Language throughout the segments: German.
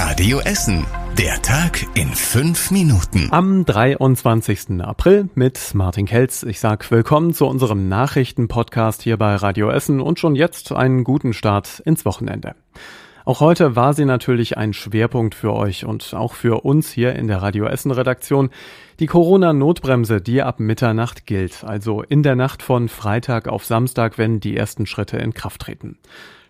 Radio Essen. Der Tag in fünf Minuten. Am 23. April mit Martin Kelz. Ich sag willkommen zu unserem Nachrichtenpodcast hier bei Radio Essen und schon jetzt einen guten Start ins Wochenende. Auch heute war sie natürlich ein Schwerpunkt für euch und auch für uns hier in der Radio Essen Redaktion. Die Corona-Notbremse, die ab Mitternacht gilt, also in der Nacht von Freitag auf Samstag, wenn die ersten Schritte in Kraft treten.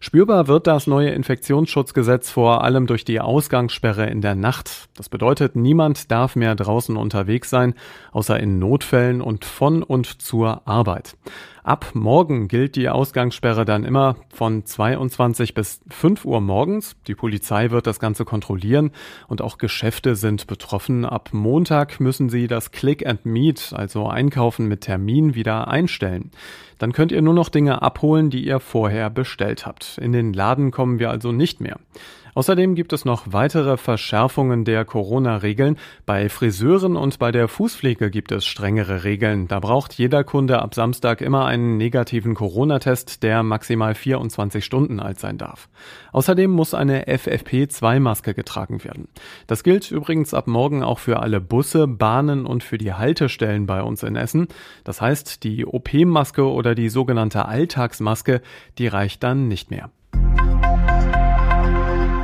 Spürbar wird das neue Infektionsschutzgesetz vor allem durch die Ausgangssperre in der Nacht. Das bedeutet, niemand darf mehr draußen unterwegs sein, außer in Notfällen und von und zur Arbeit. Ab morgen gilt die Ausgangssperre dann immer von 22 bis 5 Uhr morgens. Die Polizei wird das Ganze kontrollieren und auch Geschäfte sind betroffen. Ab Montag müssen sie das Click and Meet, also Einkaufen mit Termin, wieder einstellen. Dann könnt ihr nur noch Dinge abholen, die ihr vorher bestellt habt. In den Laden kommen wir also nicht mehr. Außerdem gibt es noch weitere Verschärfungen der Corona-Regeln. Bei Friseuren und bei der Fußpflege gibt es strengere Regeln. Da braucht jeder Kunde ab Samstag immer einen negativen Corona-Test, der maximal 24 Stunden alt sein darf. Außerdem muss eine FFP2-Maske getragen werden. Das gilt übrigens ab morgen auch für alle Busse, Bahnen und für die Haltestellen bei uns in Essen. Das heißt, die OP-Maske oder die sogenannte Alltagsmaske, die reicht dann nicht mehr.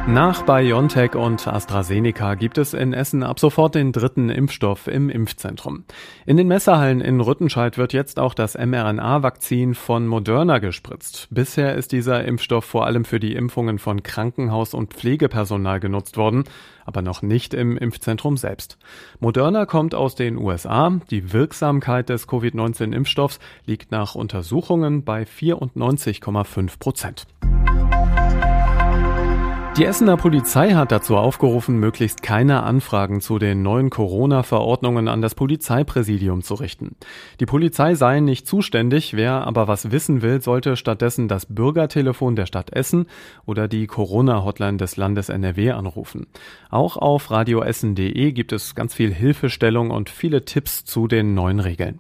Nach BioNTech und AstraZeneca gibt es in Essen ab sofort den dritten Impfstoff im Impfzentrum. In den Messerhallen in Rüttenscheid wird jetzt auch das mRNA-Vakzin von Moderna gespritzt. Bisher ist dieser Impfstoff vor allem für die Impfungen von Krankenhaus- und Pflegepersonal genutzt worden, aber noch nicht im Impfzentrum selbst. Moderna kommt aus den USA. Die Wirksamkeit des Covid-19-Impfstoffs liegt nach Untersuchungen bei 94,5 Prozent. Die Essener Polizei hat dazu aufgerufen, möglichst keine Anfragen zu den neuen Corona-Verordnungen an das Polizeipräsidium zu richten. Die Polizei sei nicht zuständig, wer aber was wissen will, sollte stattdessen das Bürgertelefon der Stadt Essen oder die Corona-Hotline des Landes NRW anrufen. Auch auf radioessen.de gibt es ganz viel Hilfestellung und viele Tipps zu den neuen Regeln.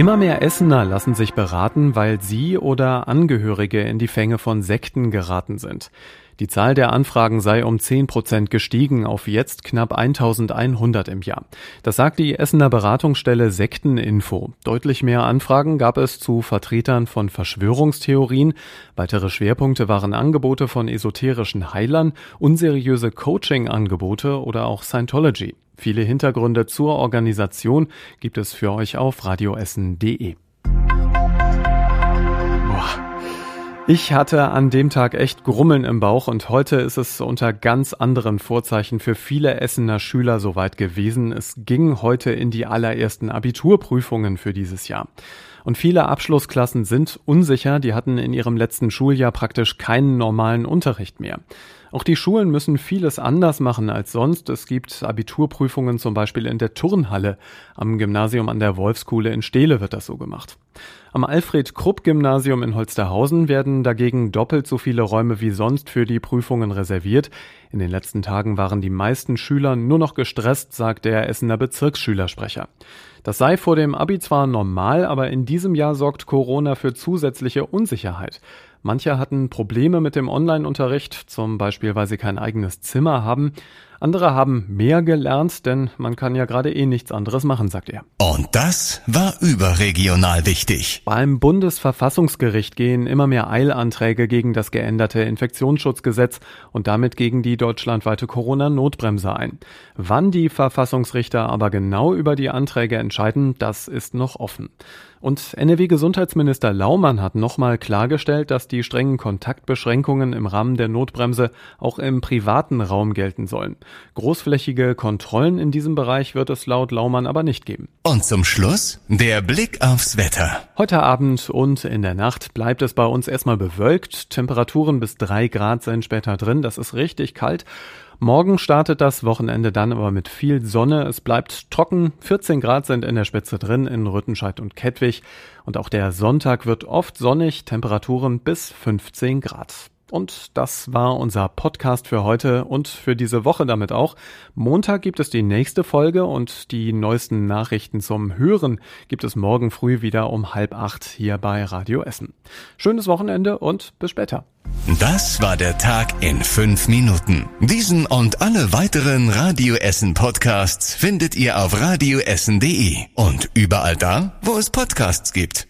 Immer mehr Essener lassen sich beraten, weil sie oder Angehörige in die Fänge von Sekten geraten sind. Die Zahl der Anfragen sei um 10 Prozent gestiegen auf jetzt knapp 1100 im Jahr. Das sagt die Essener Beratungsstelle Sekteninfo. Deutlich mehr Anfragen gab es zu Vertretern von Verschwörungstheorien. Weitere Schwerpunkte waren Angebote von esoterischen Heilern, unseriöse Coaching-Angebote oder auch Scientology. Viele Hintergründe zur Organisation gibt es für euch auf radioessen.de. Ich hatte an dem Tag echt Grummeln im Bauch und heute ist es unter ganz anderen Vorzeichen für viele Essener Schüler soweit gewesen. Es ging heute in die allerersten Abiturprüfungen für dieses Jahr. Und viele Abschlussklassen sind unsicher, die hatten in ihrem letzten Schuljahr praktisch keinen normalen Unterricht mehr. Auch die Schulen müssen vieles anders machen als sonst. Es gibt Abiturprüfungen zum Beispiel in der Turnhalle. Am Gymnasium an der Wolfskuhle in Steele wird das so gemacht. Am Alfred-Krupp-Gymnasium in Holsterhausen werden dagegen doppelt so viele Räume wie sonst für die Prüfungen reserviert. In den letzten Tagen waren die meisten Schüler nur noch gestresst, sagt der Essener Bezirksschülersprecher. Das sei vor dem Abi zwar normal, aber in diesem Jahr sorgt Corona für zusätzliche Unsicherheit. Manche hatten Probleme mit dem Online-Unterricht, zum Beispiel weil sie kein eigenes Zimmer haben. Andere haben mehr gelernt, denn man kann ja gerade eh nichts anderes machen, sagt er. Und das war überregional wichtig. Beim Bundesverfassungsgericht gehen immer mehr Eilanträge gegen das geänderte Infektionsschutzgesetz und damit gegen die deutschlandweite Corona-Notbremse ein. Wann die Verfassungsrichter aber genau über die Anträge entscheiden, das ist noch offen. Und NRW-Gesundheitsminister Laumann hat nochmal klargestellt, dass die strengen Kontaktbeschränkungen im Rahmen der Notbremse auch im privaten Raum gelten sollen. Großflächige Kontrollen in diesem Bereich wird es laut Laumann aber nicht geben. Und zum Schluss der Blick aufs Wetter. Heute Abend und in der Nacht bleibt es bei uns erstmal bewölkt. Temperaturen bis drei Grad sind später drin. Das ist richtig kalt. Morgen startet das Wochenende dann aber mit viel Sonne. Es bleibt trocken. 14 Grad sind in der Spitze drin in Rüttenscheid und Kettwig. Und auch der Sonntag wird oft sonnig. Temperaturen bis 15 Grad. Und das war unser Podcast für heute und für diese Woche damit auch. Montag gibt es die nächste Folge und die neuesten Nachrichten zum Hören gibt es morgen früh wieder um halb acht hier bei Radio Essen. Schönes Wochenende und bis später. Das war der Tag in fünf Minuten. Diesen und alle weiteren Radio Essen Podcasts findet ihr auf radioessen.de und überall da, wo es Podcasts gibt.